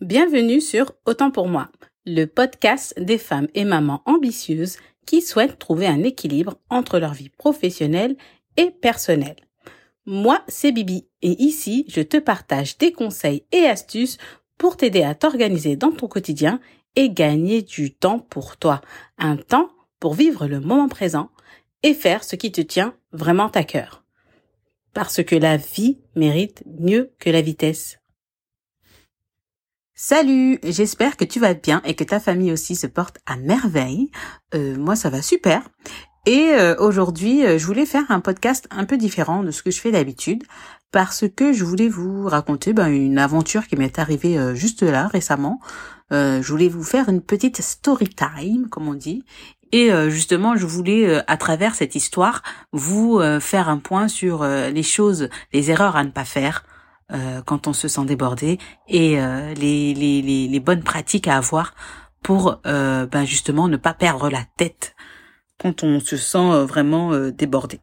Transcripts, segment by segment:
Bienvenue sur Autant pour moi, le podcast des femmes et mamans ambitieuses qui souhaitent trouver un équilibre entre leur vie professionnelle et personnelle. Moi, c'est Bibi et ici, je te partage des conseils et astuces pour t'aider à t'organiser dans ton quotidien et gagner du temps pour toi. Un temps pour vivre le moment présent et faire ce qui te tient vraiment à cœur. Parce que la vie mérite mieux que la vitesse. Salut, j'espère que tu vas bien et que ta famille aussi se porte à merveille. Euh, moi, ça va super. Et euh, aujourd'hui, euh, je voulais faire un podcast un peu différent de ce que je fais d'habitude parce que je voulais vous raconter ben, une aventure qui m'est arrivée juste là récemment. je voulais vous faire une petite story time, comme on dit. Et justement, je voulais, à travers cette histoire, vous faire un point sur les choses, les erreurs à ne pas faire, euh, quand on se sent débordé et euh, les, bonnes pratiques à avoir pour euh, ben justement ne pas perdre la tête quand on se sent vraiment débordé.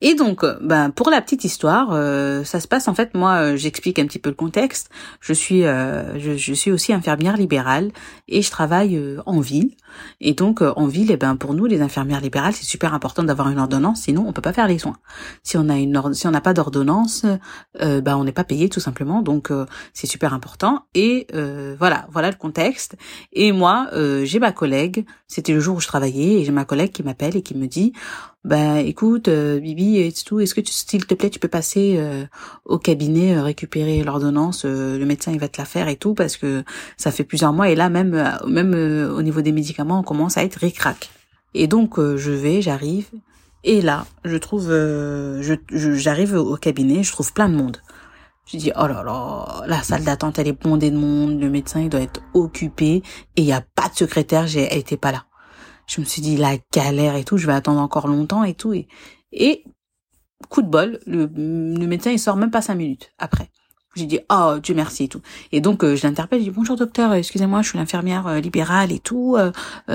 Et donc, euh, ben pour la petite histoire, euh, ça se passe en fait. Moi, euh, j'explique un petit peu le contexte. Je suis, je, je, suis aussi infirmière libérale et je travaille en ville. Et donc, en ville, eh ben pour nous, les infirmières libérales, c'est super important d'avoir une ordonnance. Sinon, on peut pas faire les soins. Si on a une, si on n'a pas d'ordonnance, ben on n'est pas payé tout simplement. Donc, c'est super important. Et voilà, voilà le contexte. Et moi, j'ai ma collègue. C'était le jour où je travaillais et j'ai ma collègue qui m'appelle et qui me dit bah écoute euh, Et tout. Est-ce que tu, s'il te plaît tu peux passer euh, au cabinet euh, récupérer l'ordonnance le médecin il va te la faire et tout parce que ça fait plusieurs mois. Et là même même au niveau des médicaments on commence à être ric-rac. Et donc je vais j'arrive. Et là je trouve je j'arrive au cabinet je trouve plein de monde. Je dis oh là là, la salle d'attente elle est bondée de monde, le médecin il doit être occupé et il y a pas de secrétaire, j'ai était pas là. Je me suis dit la galère et tout, je vais attendre encore longtemps et tout. Et, et coup de bol, le, le médecin il sort même pas cinq minutes après. J'ai dit oh Dieu merci et tout. Et donc euh, je l'interpelle, je dis bonjour docteur, excusez-moi, je suis l'infirmière euh, libérale et tout. Euh,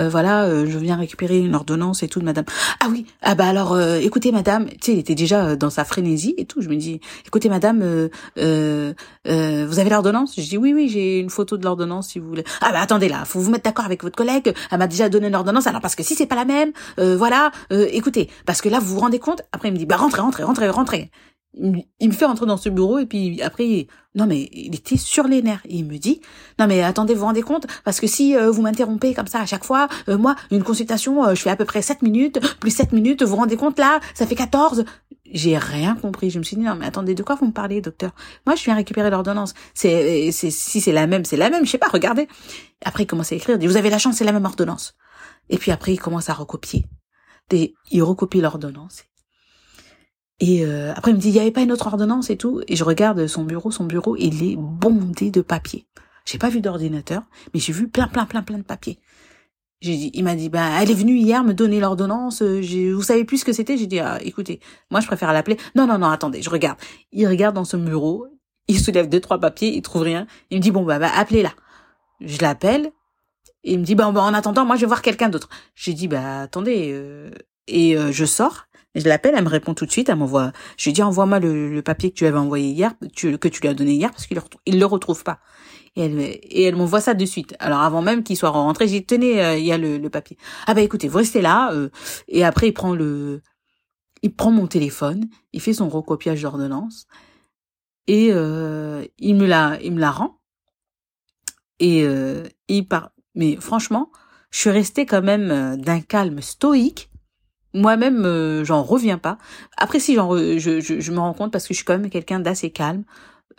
voilà, je viens récupérer une ordonnance et tout de madame. Ah oui, ah bah alors écoutez madame, tu sais, il était déjà dans sa frénésie et tout. Je me dis écoutez madame, vous avez l'ordonnance? Je dis oui oui, j'ai une photo de l'ordonnance si vous voulez. Ah bah attendez là, faut vous mettre d'accord avec votre collègue. Elle m'a déjà donné une ordonnance. Alors parce que si c'est pas la même, voilà, écoutez, parce que là vous vous rendez compte? Après il me dit bah rentrez rentrez rentrez rentrez il me fait rentrer dans ce bureau et puis après non mais il était sur les nerfs. Il me dit non mais attendez vous rendez compte? Parce que si euh, vous m'interrompez comme ça à chaque fois euh, moi une consultation euh, je fais à peu près 7 minutes plus 7 minutes vous rendez compte là ça fait 14 j'ai rien compris. Je me suis dit non mais attendez de quoi vous me parlez docteur? Moi je viens récupérer l'ordonnance. C'est c'est si c'est la même c'est la même je sais pas regardez. Après il commence à écrire dit vous avez la chance c'est la même ordonnance. Et puis après il commence à recopier. Il recopie l'ordonnance et euh, après, il me dit, il n'y avait pas une autre ordonnance et tout. Et je regarde son bureau, son bureau, il est bondé de papier. J'ai pas vu d'ordinateur, mais j'ai vu plein, plein, plein, plein de papier. J'ai dit, il m'a dit, bah, elle est venue hier me donner l'ordonnance. Euh, vous savez plus ce que c'était? J'ai dit, ah, écoutez, moi je préfère l'appeler. Non, non, non, attendez, je regarde. Il regarde dans son bureau, il soulève deux, trois papiers, il trouve rien. Il me dit, bon, bah, bah appelez-la. Je l'appelle. Il me dit, bah, en attendant, moi je vais voir quelqu'un d'autre. J'ai dit, bah, attendez. Euh, et je sors. Je l'appelle, elle me répond tout de suite, elle m'envoie. Je lui dis envoie-moi le, papier que tu avais envoyé hier, que tu lui as donné hier, parce qu'il il le retrouve pas. Et elle, et elle m'envoie ça de suite. Alors avant même qu'il soit rentré, j'ai tenez, euh, il y a le, papier. Ah bah écoutez, vous restez là. Euh, et après il prend le, il prend mon téléphone, il fait son recopiage d'ordonnance et euh, il me la, il me la rend. Et il part. Mais franchement, je suis restée quand même d'un calme stoïque moi-même euh, j'en reviens pas. Après si j'en je, je, je, me rends compte parce que je suis quand même quelqu'un d'assez calme.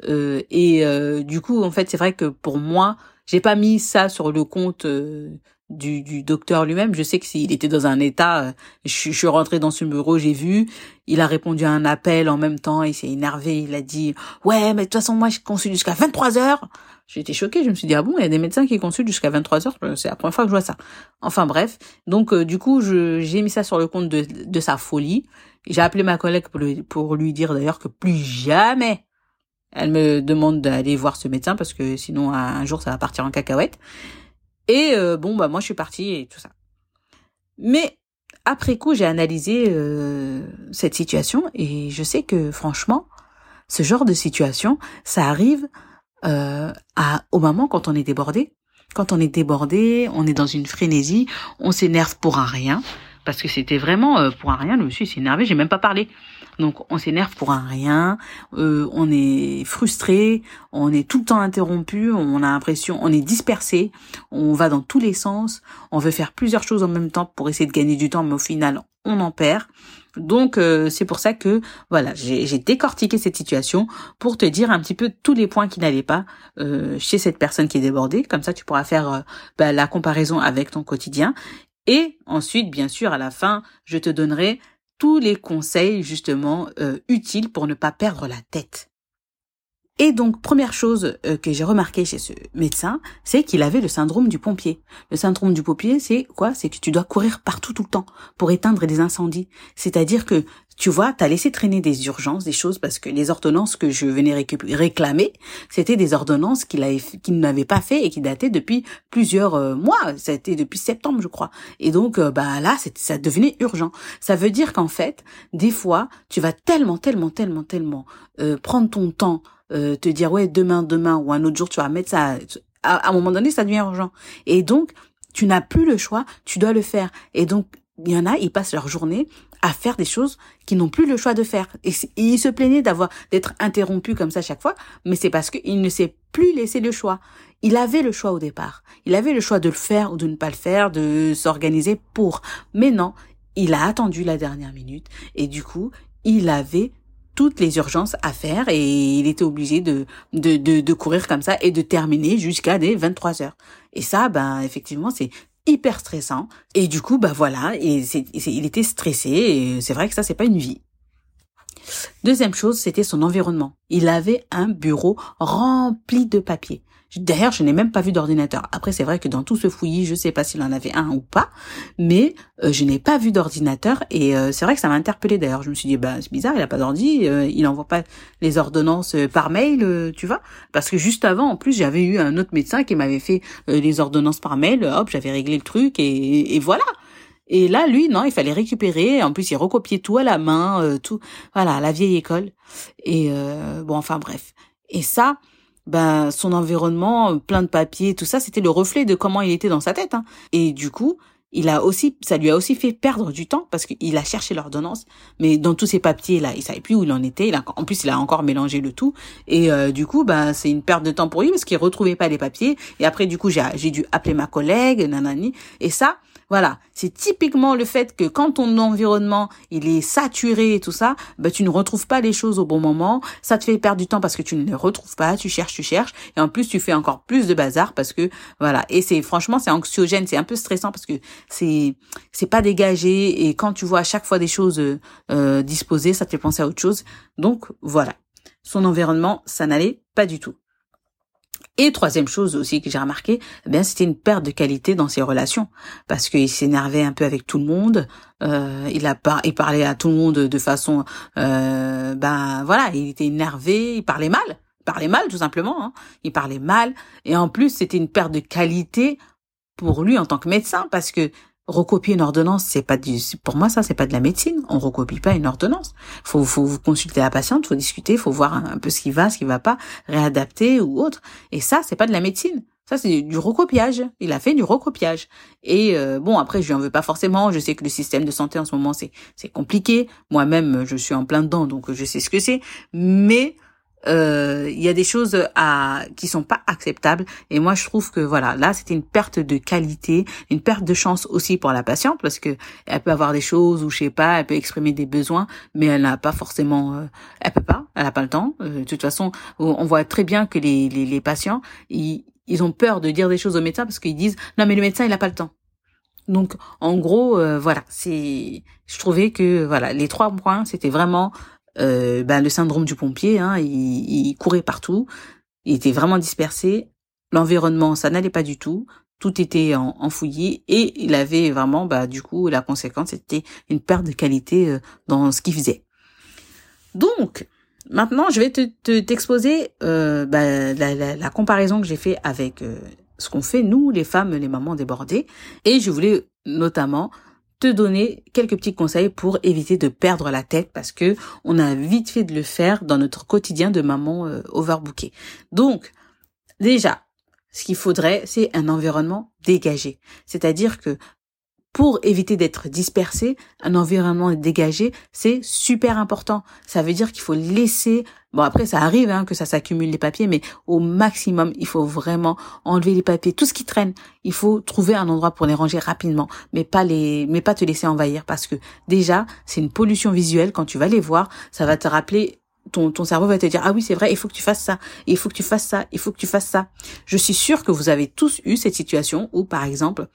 Euh, et euh, du coup en fait c'est vrai que pour moi j'ai pas mis ça sur le compte euh, du, du docteur lui-même. Je sais que s'il était dans un état je, je suis rentrée dans ce bureau j'ai vu. Il a répondu à un appel en même temps il s'est énervé il a dit ouais mais de toute façon moi je consulte jusqu'à 23 heures été choquée, je me suis dit ah bon, il y a des médecins qui consultent jusqu'à 23 heures, c'est la première fois que je vois ça. Enfin bref, donc euh, du coup, j'ai mis ça sur le compte de, de sa folie. J'ai appelé ma collègue pour lui, pour lui dire d'ailleurs que plus jamais elle me demande d'aller voir ce médecin parce que sinon un jour ça va partir en cacahuète. Et euh, bon bah moi je suis partie et tout ça. Mais après coup, j'ai analysé euh, cette situation et je sais que franchement, ce genre de situation, ça arrive euh, à, au moment quand on est débordé. Quand on est débordé, on est dans une frénésie, on s'énerve pour un rien, parce que c'était vraiment euh, pour un rien. Le monsieur s'est énervé, j'ai même pas parlé. Donc on s'énerve pour un rien, euh, on est frustré, on est tout le temps interrompu, on a l'impression, on est dispersé, on va dans tous les sens, on veut faire plusieurs choses en même temps pour essayer de gagner du temps, mais au final on en perd. Donc euh, c'est pour ça que voilà, j'ai décortiqué cette situation pour te dire un petit peu tous les points qui n'allaient pas euh, chez cette personne qui est débordée. Comme ça, tu pourras faire bah, la comparaison avec ton quotidien. Et ensuite, bien sûr, à la fin, je te donnerai tous les conseils justement euh, utiles pour ne pas perdre la tête. Et donc, première chose euh, que j'ai remarqué chez ce médecin, c'est qu'il avait le syndrome du pompier. Le syndrome du pompier, c'est quoi? C'est que tu dois courir partout tout le temps pour éteindre des incendies. C'est-à-dire que, tu vois, t'as laissé traîner des urgences, des choses, parce que les ordonnances que je venais réclamer, c'était des ordonnances qu'il n'avait pas fait et qui dataient depuis plusieurs euh, mois. Été depuis septembre, je crois. Et donc, euh, bah là, ça devenait urgent. Ça veut dire qu'en fait, des fois, tu vas tellement, tellement, tellement, tellement prendre ton temps euh, te dire ouais demain demain ou un autre jour tu vas mettre ça à, un moment donné ça devient urgent. Et donc tu n'as plus le choix tu dois le faire. Et donc il y en a ils passent leur journée à faire des choses qu'ils n'ont plus le choix de faire. Et, ils se plaignaient d'avoir d'être interrompus comme ça chaque fois mais c'est parce qu'il ne s'est plus laissé le choix. Il avait le choix au départ. Il avait le choix de le faire ou de ne pas le faire de s'organiser pour. Mais non il a attendu la dernière minute et du coup il avait toutes les urgences à faire et il était obligé de, de, de, de courir comme ça et de terminer jusqu'à des 23 heures. Et ça, ben, effectivement, c'est hyper stressant. Et du coup, ben voilà, et c'est, il était stressé et c'est vrai que ça, c'est pas une vie. Deuxième chose, c'était son environnement. Il avait un bureau rempli de papiers. D'ailleurs, je n'ai même pas vu d'ordinateur. Après, c'est vrai que dans tout ce fouillis, je sais pas s'il en avait un ou pas, mais euh, je n'ai pas vu d'ordinateur et euh, c'est vrai que ça m'a interpellé. D'ailleurs, je me suis dit, bah c'est bizarre, il a pas d'ordi, euh, il envoie pas les ordonnances par mail, tu vois Parce que juste avant, en plus, j'avais eu un autre médecin qui m'avait fait les ordonnances par mail. Hop, j'avais réglé le truc et, et voilà. Et là, lui, non, il fallait récupérer. En plus, il recopiait tout à la main, tout, voilà, la vieille école. Et bon, enfin bref. Et ça, ben son environnement euh, plein de papiers, tout ça, c'était le reflet de comment il était dans sa tête. Hein. Et du coup, il a aussi, ça lui a aussi fait perdre du temps parce qu'il a cherché l'ordonnance, mais dans tous ces papiers là, il savait plus où il en était. A, en plus, il a encore mélangé le tout, et euh, du coup, ben c'est une perte de temps pour lui parce qu'il retrouvait pas les papiers. Et après, du coup, j'ai dû appeler ma collègue, nanani, et ça, voilà, c'est typiquement le fait que quand ton environnement il est saturé et tout ça, ben tu ne retrouves pas les choses au bon moment, ça te fait perdre du temps parce que tu ne les retrouves pas, tu cherches, tu cherches, et en plus tu fais encore plus de bazar parce que voilà, et c'est franchement c'est anxiogène, c'est un peu stressant parce que c'est c'est pas dégagé. Et quand tu vois à chaque fois des choses euh, disposées, ça te fait penser à autre chose. Donc voilà, son environnement ça n'allait pas du tout. Et troisième chose aussi que j'ai remarqué, eh bien c'était une perte de qualité dans ses relations parce qu'il s'énervait un peu avec tout le monde. Euh, il a pas, il parlait à tout le monde de façon, euh, ben voilà, il était énervé, il parlait mal, il parlait mal tout simplement. Hein. Il parlait mal et en plus c'était une perte de qualité pour lui en tant que médecin parce que recopier une ordonnance, c'est pas du, pour moi ça c'est pas de la médecine. On recopie pas une ordonnance. Faut, faut consulter la patiente, faut discuter, faut voir un, peu ce qui va, ce qui va pas, réadapter ou autre. Et ça c'est pas de la médecine. Ça c'est du recopiage. Il a fait du recopiage. Et euh, bon après je lui en veux pas forcément. Je sais que le système de santé en ce moment c'est c'est compliqué. Moi-même je suis en plein dedans donc je sais ce que c'est. Mais euh, il y a des choses à qui sont pas acceptables. Et moi je trouve que voilà là c'était une perte de qualité une perte de chance aussi pour la patiente parce que elle peut avoir des choses ou je sais pas elle peut exprimer des besoins mais elle n'a pas forcément euh, elle peut pas elle a pas le temps. Euh, de toute façon on voit très bien que les les, les patients ils ils ont peur de dire des choses au médecin parce qu'ils disent non mais le médecin il a pas le temps. Donc en gros voilà c'est je trouvais que voilà les trois points c'était vraiment euh, ben, le syndrome du pompier, hein, il, il, courait partout, il était vraiment dispersé, l'environnement ça n'allait pas du tout, tout était en, et il avait vraiment, bah, du coup, la conséquence c'était une perte de qualité euh, dans ce qu'il faisait. Donc, maintenant, je vais te t'exposer euh, bah, la, la, la, comparaison que j'ai fait avec euh, ce qu'on fait nous, les femmes, les mamans débordées, et je voulais notamment te donner quelques petits conseils pour éviter de perdre la tête parce que on a vite fait de le faire dans notre quotidien de maman euh, overbookée. Donc, Déjà, ce qu'il faudrait, c'est un environnement dégagé. C'est-à-dire que pour éviter d'être dispersé, un environnement dégagé, c'est super important. Ça veut dire qu'il faut laisser, bon après ça arrive hein, que ça s'accumule les papiers, mais au maximum, il faut vraiment enlever les papiers, tout ce qui traîne. Il faut trouver un endroit pour les ranger rapidement, mais pas les, mais pas te laisser envahir parce que déjà c'est une pollution visuelle. Quand tu vas les voir, ça va te rappeler ton, ton cerveau va te dire, ah oui, c'est vrai, il faut que tu fasses ça, il faut que tu fasses ça, il faut que tu fasses ça. Je suis sûre que vous avez tous eu cette situation où, par exemple,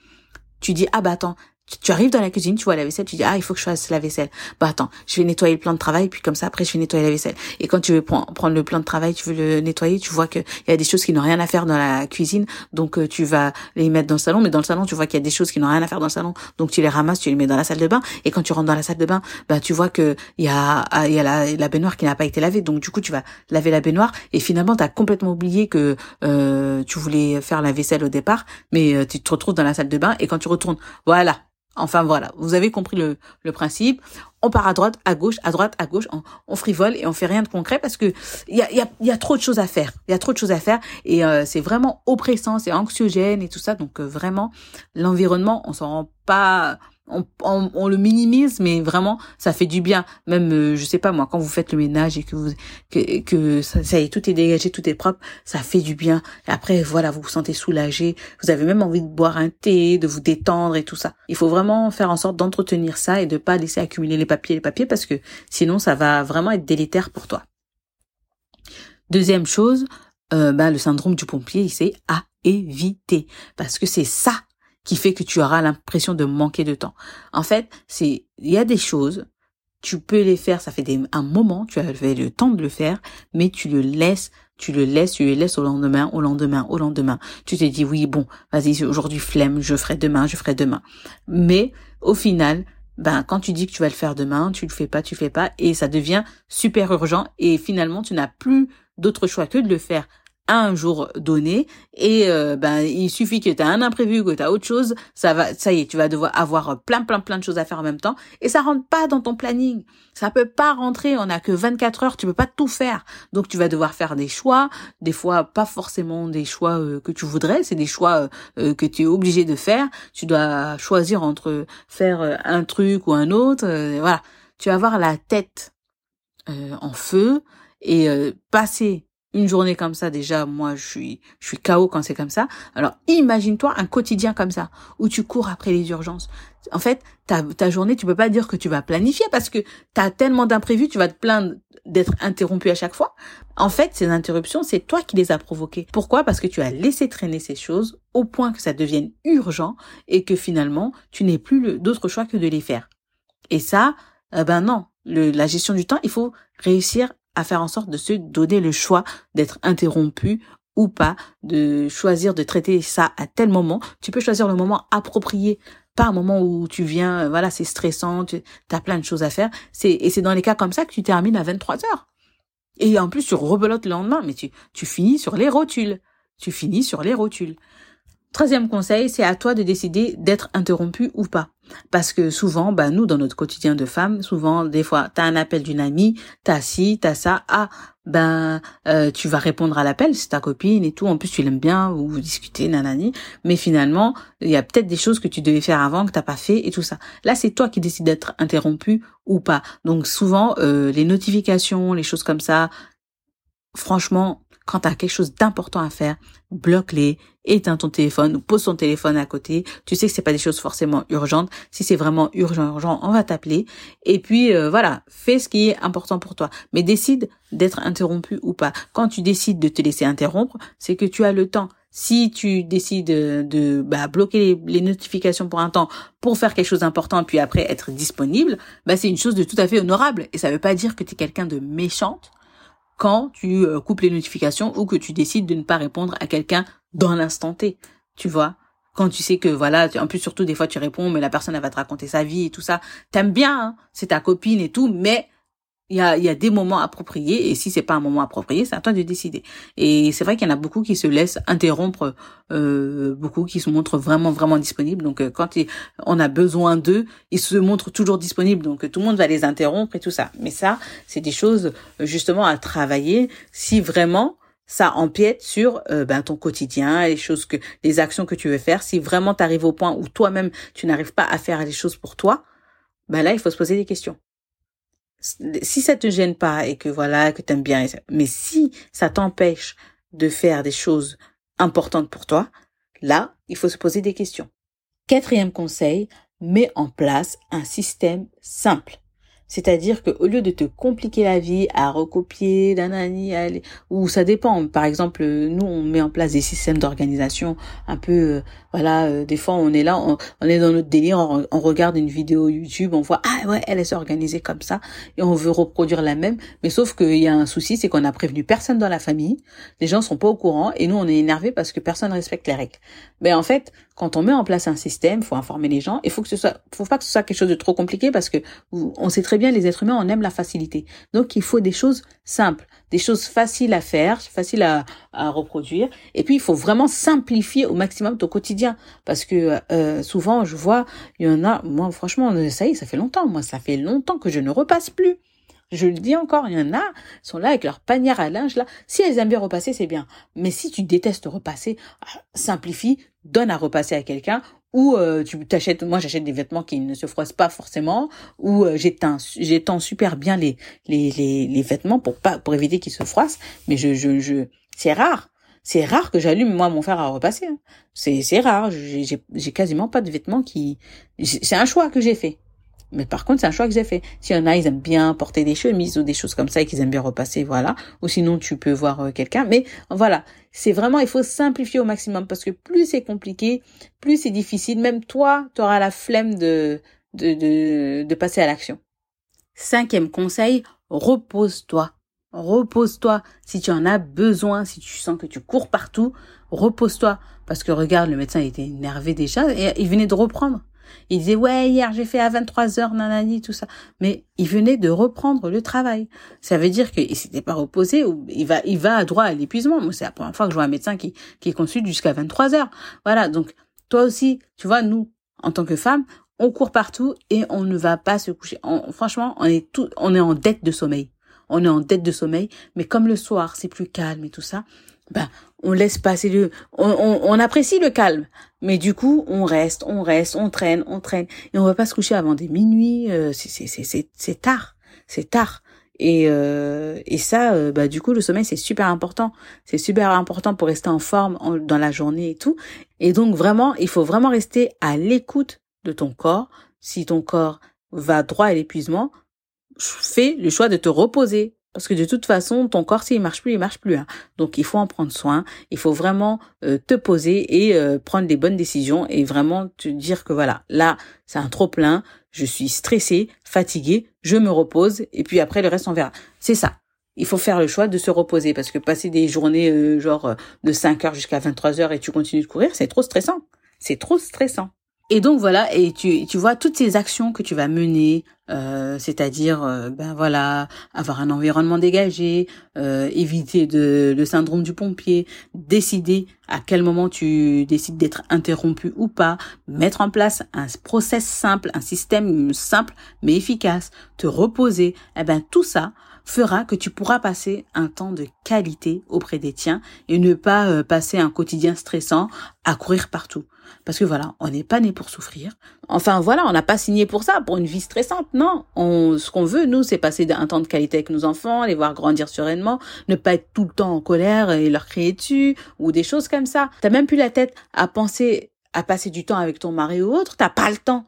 tu dis, ah bah attends, tu arrives dans la cuisine, tu vois la vaisselle, tu dis ah il faut que je fasse la vaisselle. Bah attends, je vais nettoyer le plan de travail puis comme ça après je vais nettoyer la vaisselle. Et quand tu veux prendre le plan de travail, tu veux le nettoyer, tu vois que il y a des choses qui n'ont rien à faire dans la cuisine, donc euh, tu vas les mettre dans le salon. Mais dans le salon, tu vois qu'il y a des choses qui n'ont rien à faire dans le salon, donc tu les ramasses, tu les mets dans la salle de bain. Et quand tu rentres dans la salle de bain, bah tu vois que il y a ah, il y a la, baignoire qui n'a pas été lavée, donc du coup tu vas laver la baignoire et finalement tu as complètement oublié que euh, tu voulais faire la vaisselle au départ, mais euh, tu te retrouves dans la salle de bain et quand tu retournes, voilà, Enfin voilà, vous avez compris le, principe. On part à droite, à gauche, à droite, à gauche, on, frivole et on fait rien de concret parce que il y a trop de choses à faire. Il y a trop de choses à faire et euh, c'est vraiment oppressant, c'est anxiogène et tout ça. Donc euh, vraiment, l'environnement, on s'en rend pas on, on, le minimise, mais vraiment, ça fait du bien. Même, euh, je sais pas moi, quand vous faites le ménage et que vous que, que ça, ça est, tout est dégagé, tout est propre, ça fait du bien. Et après, voilà, vous vous sentez soulagé. Vous avez même envie de boire un thé, de vous détendre et tout ça. Il faut vraiment faire en sorte d'entretenir ça et de pas laisser accumuler les papiers, les papiers, parce que sinon, ça va vraiment être délétère pour toi. Deuxième chose, euh, bah, le syndrome du pompier, c'est à éviter, parce que c'est ça qui fait que tu auras l'impression de manquer de temps. En fait, c'est il y a des choses, tu peux les faire, ça fait un moment, tu avais le temps de le faire, mais tu le laisses, tu le laisses, tu le laisses au lendemain, au lendemain, au lendemain. Tu te dis oui, bon, vas-y, aujourd'hui flemme, je ferai demain, je ferai demain. Mais au final, ben quand tu dis que tu vas le faire demain, tu le fais pas, tu le fais pas et ça devient super urgent et finalement tu n'as plus d'autre choix que de le faire un jour donné. Et euh, ben il suffit que tu as un imprévu que tu as autre chose ça va ça y est tu vas devoir avoir plein plein plein de choses à faire en même temps. Et ça rentre pas dans ton planning. Ça peut pas rentrer. On a que 24 heures. Tu peux pas tout faire. Donc tu vas devoir faire des choix. Des fois pas forcément des choix euh, que tu voudrais. C'est des choix euh, que tu es obligé de faire. Tu dois choisir entre faire un truc ou un autre. Voilà. Tu vas avoir la tête en feu. Et passer une journée comme ça, déjà, moi, je suis, je suis KO quand c'est comme ça. Alors, imagine-toi un quotidien comme ça, où tu cours après les urgences. En fait, ta, ta journée, tu peux pas dire que tu vas planifier parce que tu as tellement d'imprévus, tu vas te plaindre d'être interrompu à chaque fois. En fait, ces interruptions, c'est toi qui les as provoquées. Pourquoi? Parce que tu as laissé traîner ces choses au point que ça devienne urgent et que finalement, tu n'aies plus d'autre choix que de les faire. Et ça, eh ben non. Le, la gestion du temps, il faut réussir à faire en sorte de se donner le choix d'être interrompu ou pas, de choisir de traiter ça à tel moment. Tu peux choisir le moment approprié, pas un moment où tu viens, euh, voilà, c'est stressant, tu as plein de choses à faire. C'est et c'est dans les cas comme ça que tu termines à 23 heures. Et en plus, tu rebelotes le lendemain, mais tu, tu finis sur les rotules. Tu finis sur les rotules. Troisième conseil, c'est à toi de décider d'être interrompu ou pas. Parce que souvent, bah, nous, dans notre quotidien de femme, souvent, des fois, t'as un appel d'une amie, t'as ci, t'as ça, ah, ben, euh, tu vas répondre à l'appel, c'est ta copine et tout, en plus tu l'aimes bien, ou vous discutez, nanani, mais finalement, il y a peut-être des choses que tu devais faire avant, que t'as pas fait et tout ça. Là, c'est toi qui décides d'être interrompu ou pas. Donc souvent, euh, les notifications, les choses comme ça, franchement, quand tu as quelque chose d'important à faire, bloque-les, éteins ton téléphone ou pose ton téléphone à côté. Tu sais que c'est pas des choses forcément urgentes. Si c'est vraiment urgent, urgent, on va t'appeler. Et puis euh, voilà, fais ce qui est important pour toi. Mais décide d'être interrompu ou pas. Quand tu décides de te laisser interrompre, c'est que tu as le temps. Si tu décides de, bah, bloquer les, notifications pour un temps pour faire quelque chose d'important puis après être disponible, bah, c'est une chose de tout à fait honorable. Et ça veut pas dire que tu es quelqu'un de méchante quand tu euh, coupes les notifications ou que tu décides de ne pas répondre à quelqu'un dans l'instant T. Tu vois quand tu sais que voilà, en plus surtout des fois tu réponds mais la personne elle va te raconter sa vie et tout ça. T'aimes bien, hein, c'est ta copine et tout, mais il y a, y a des moments appropriés et si c'est pas un moment approprié, c'est à toi de décider. Et c'est vrai qu'il y en a beaucoup qui se laissent interrompre, euh, beaucoup qui se montrent vraiment vraiment disponibles. Donc euh, quand on a besoin d'eux, ils se montrent toujours disponibles. Donc tout le monde va les interrompre et tout ça. Mais ça, c'est des choses justement à travailler si vraiment ça empiète sur euh, ben, ton quotidien, les choses que, les actions que tu veux faire. Si vraiment tu arrives au point où toi-même tu n'arrives pas à faire les choses pour toi, ben là il faut se poser des questions. Si ça te gêne pas et que voilà que t'aimes bien, mais si ça t'empêche de faire des choses importantes pour toi, là il faut se poser des questions. Quatrième conseil, mets en place un système simple. C'est-à-dire que au lieu de te compliquer la vie à recopier, nanani, aller, ou ça dépend. Par exemple, nous on met en place des systèmes d'organisation un peu, euh, voilà, euh, des fois on est là, on, est dans notre délire, on, regarde une vidéo YouTube, on voit ah ouais, elle est organisée comme ça et on veut reproduire la même. Mais sauf qu'il y a un souci, c'est qu'on a prévenu personne dans la famille, les gens sont pas au courant et nous on est énervé parce que personne respecte les règles. Mais en fait, quand on met en place un système, faut informer les gens. Il faut que ce soit, faut pas que ce soit quelque chose de trop compliqué parce que on sait très bien les êtres humains, on aime la facilité. Donc il faut des choses simples, des choses faciles à faire, faciles à, reproduire. Et puis il faut vraiment simplifier au maximum ton quotidien parce que euh, souvent je vois, il y en a, moi franchement, ça y est, ça fait longtemps. Moi, ça fait longtemps que je ne repasse plus. Je le dis encore, il y en a, sont là avec leur panière à linge là. Si elles aiment bien repasser, c'est bien. Mais si tu détestes repasser, ah, simplifie, donne à repasser à quelqu'un ou euh, tu t'achètes moi j'achète des vêtements qui ne se froissent pas forcément. Ou euh, j'étends j'étends super bien les, les les les vêtements pour pas pour éviter qu'ils se froissent. Mais je je je c'est rare. C'est rare que j'allume moi mon fer à repasser hein. c'est c'est rare. J'ai j'ai quasiment pas de vêtements qui c'est un choix que j'ai fait mais par contre, c'est un choix que j'ai fait. S'il y en a, ils aiment bien porter des chemises ou des choses comme ça et qu'ils aiment bien repasser, voilà. Ou sinon, tu peux voir euh, quelqu'un. Mais voilà, c'est vraiment, il faut simplifier au maximum parce que plus c'est compliqué, plus c'est difficile. Même toi, tu auras la flemme de, de, de, de passer à l'action. Cinquième conseil, repose-toi. Repose-toi. Si tu en as besoin, si tu sens que tu cours partout, repose-toi. Parce que regarde, le médecin était énervé déjà et il venait de reprendre. Il disait ouais hier j'ai fait à 23 heures nanani tout ça, mais il venait de reprendre le travail. Ça veut dire qu'il s'était pas reposé ou il va il va à droit à l'épuisement. Moi c'est la première fois que je vois un médecin qui qui consulte jusqu'à 23 heures. Voilà donc toi aussi tu vois nous en tant que femme on court partout et on ne va pas se coucher. franchement on est tout on est en dette de sommeil. On est en dette de sommeil, mais comme le soir c'est plus calme et tout ça, ben on laisse passer le, on, on, apprécie le calme, mais du coup on reste, on reste, on traîne, on traîne, et on va pas se coucher avant des minuit, euh, c'est c'est tard, c'est tard. Et, euh, et ça, euh, bah, du coup, le sommeil, c'est super important. C'est super important pour rester en forme dans la journée et tout. Et donc, vraiment, il faut vraiment rester à l'écoute de ton corps. Si ton corps va droit à l'épuisement, fais le choix de te reposer parce que de toute façon, ton corps, s'il marche plus, il marche plus. Hein. Donc, il faut en prendre soin. Il faut vraiment euh, te poser et euh, prendre des bonnes décisions et vraiment te dire que voilà, là, c'est un trop plein. Je suis stressée, fatiguée, je me repose et puis après, le reste, on verra. C'est ça. Il faut faire le choix de se reposer parce que passer des journées euh, genre de 5 heures jusqu'à 23 heures et tu continues de courir, c'est trop stressant. C'est trop stressant. Et donc voilà, et tu, tu vois toutes ces actions que tu vas mener, euh, c'est-à-dire euh, ben voilà, avoir un environnement dégagé, euh, éviter de, le syndrome du pompier, décider à quel moment tu décides d'être interrompu ou pas, mettre en place un process simple, un système simple mais efficace, te reposer, eh ben tout ça fera que tu pourras passer un temps de qualité auprès des tiens et ne pas passer un quotidien stressant à courir partout. Parce que voilà, on n'est pas né pour souffrir. Enfin voilà, on n'a pas signé pour ça, pour une vie stressante. Non, on, ce qu'on veut, nous, c'est passer un temps de qualité avec nos enfants, les voir grandir sereinement, ne pas être tout le temps en colère et leur crier dessus, ou des choses comme ça. T'as même plus la tête à penser à passer du temps avec ton mari ou autre, t'as pas le temps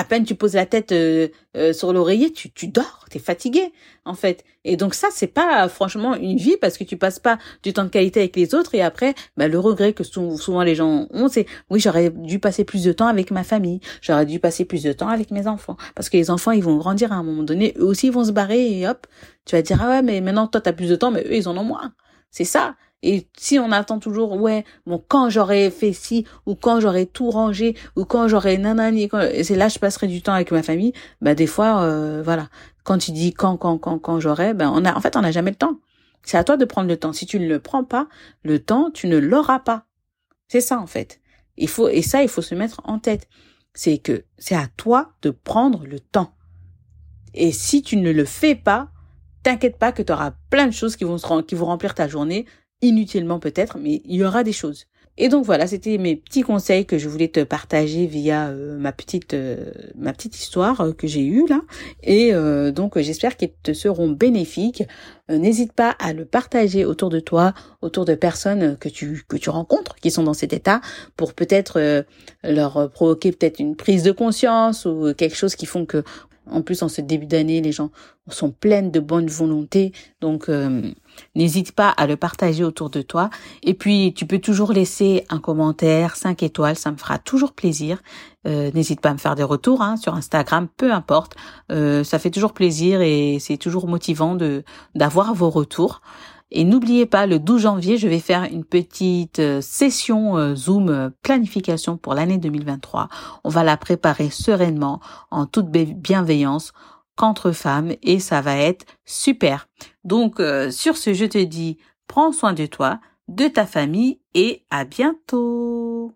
à peine tu poses la tête euh, euh, sur l'oreiller, tu, tu dors, t'es fatigué en fait. Et donc ça, c'est pas franchement une vie parce que tu passes pas du temps de qualité avec les autres et après, bah, le regret que souvent les gens ont, c'est oui, j'aurais dû passer plus de temps avec ma famille, j'aurais dû passer plus de temps avec mes enfants parce que les enfants ils vont grandir à un moment donné, eux aussi ils vont se barrer et hop, tu vas dire ah ouais mais maintenant toi t'as plus de temps mais eux ils en ont moins. C'est ça. Et si on attend toujours, ouais, bon, quand j'aurais fait ci, ou quand j'aurais tout rangé, ou quand j'aurais nanani, c'est là je passerai du temps avec ma famille, bah des fois, euh, voilà. Quand tu dis quand, quand, quand, quand j'aurais, ben on a, en fait, on n'a jamais le temps. C'est à toi de prendre le temps. Si tu ne le prends pas, le temps, tu ne l'auras pas. C'est ça, en fait. Il faut, et ça, il faut se mettre en tête. C'est que c'est à toi de prendre le temps. Et si tu ne le fais pas, t'inquiète pas que tu auras plein de choses qui vont, qui vont remplir ta journée inutilement peut-être, mais il y aura des choses. Et donc voilà, c'était mes petits conseils que je voulais te partager via euh, ma petite euh, ma petite histoire euh, que j'ai eue là. Et donc j'espère qu'ils te seront bénéfiques. N'hésite pas à le partager autour de toi, autour de personnes que tu que tu rencontres qui sont dans cet état, pour peut-être leur provoquer peut-être une prise de conscience ou quelque chose qui font que en plus, en ce début d'année, les gens sont pleines de bonne volonté. Donc, euh, n'hésite pas à le partager autour de toi. Et puis, tu peux toujours laisser un commentaire, 5 étoiles, ça me fera toujours plaisir. Euh, n'hésite pas à me faire des retours hein, sur Instagram, peu importe. Euh, ça fait toujours plaisir et c'est toujours motivant de d'avoir vos retours. Et n'oubliez pas, le 12 janvier, je vais faire une petite euh, session euh, Zoom euh, planification pour l'année 2023. On va la préparer sereinement, en toute bienveillance, qu'entre femmes, et ça va être super. Donc, sur ce, je te dis, prends soin de toi, de ta famille, et à bientôt.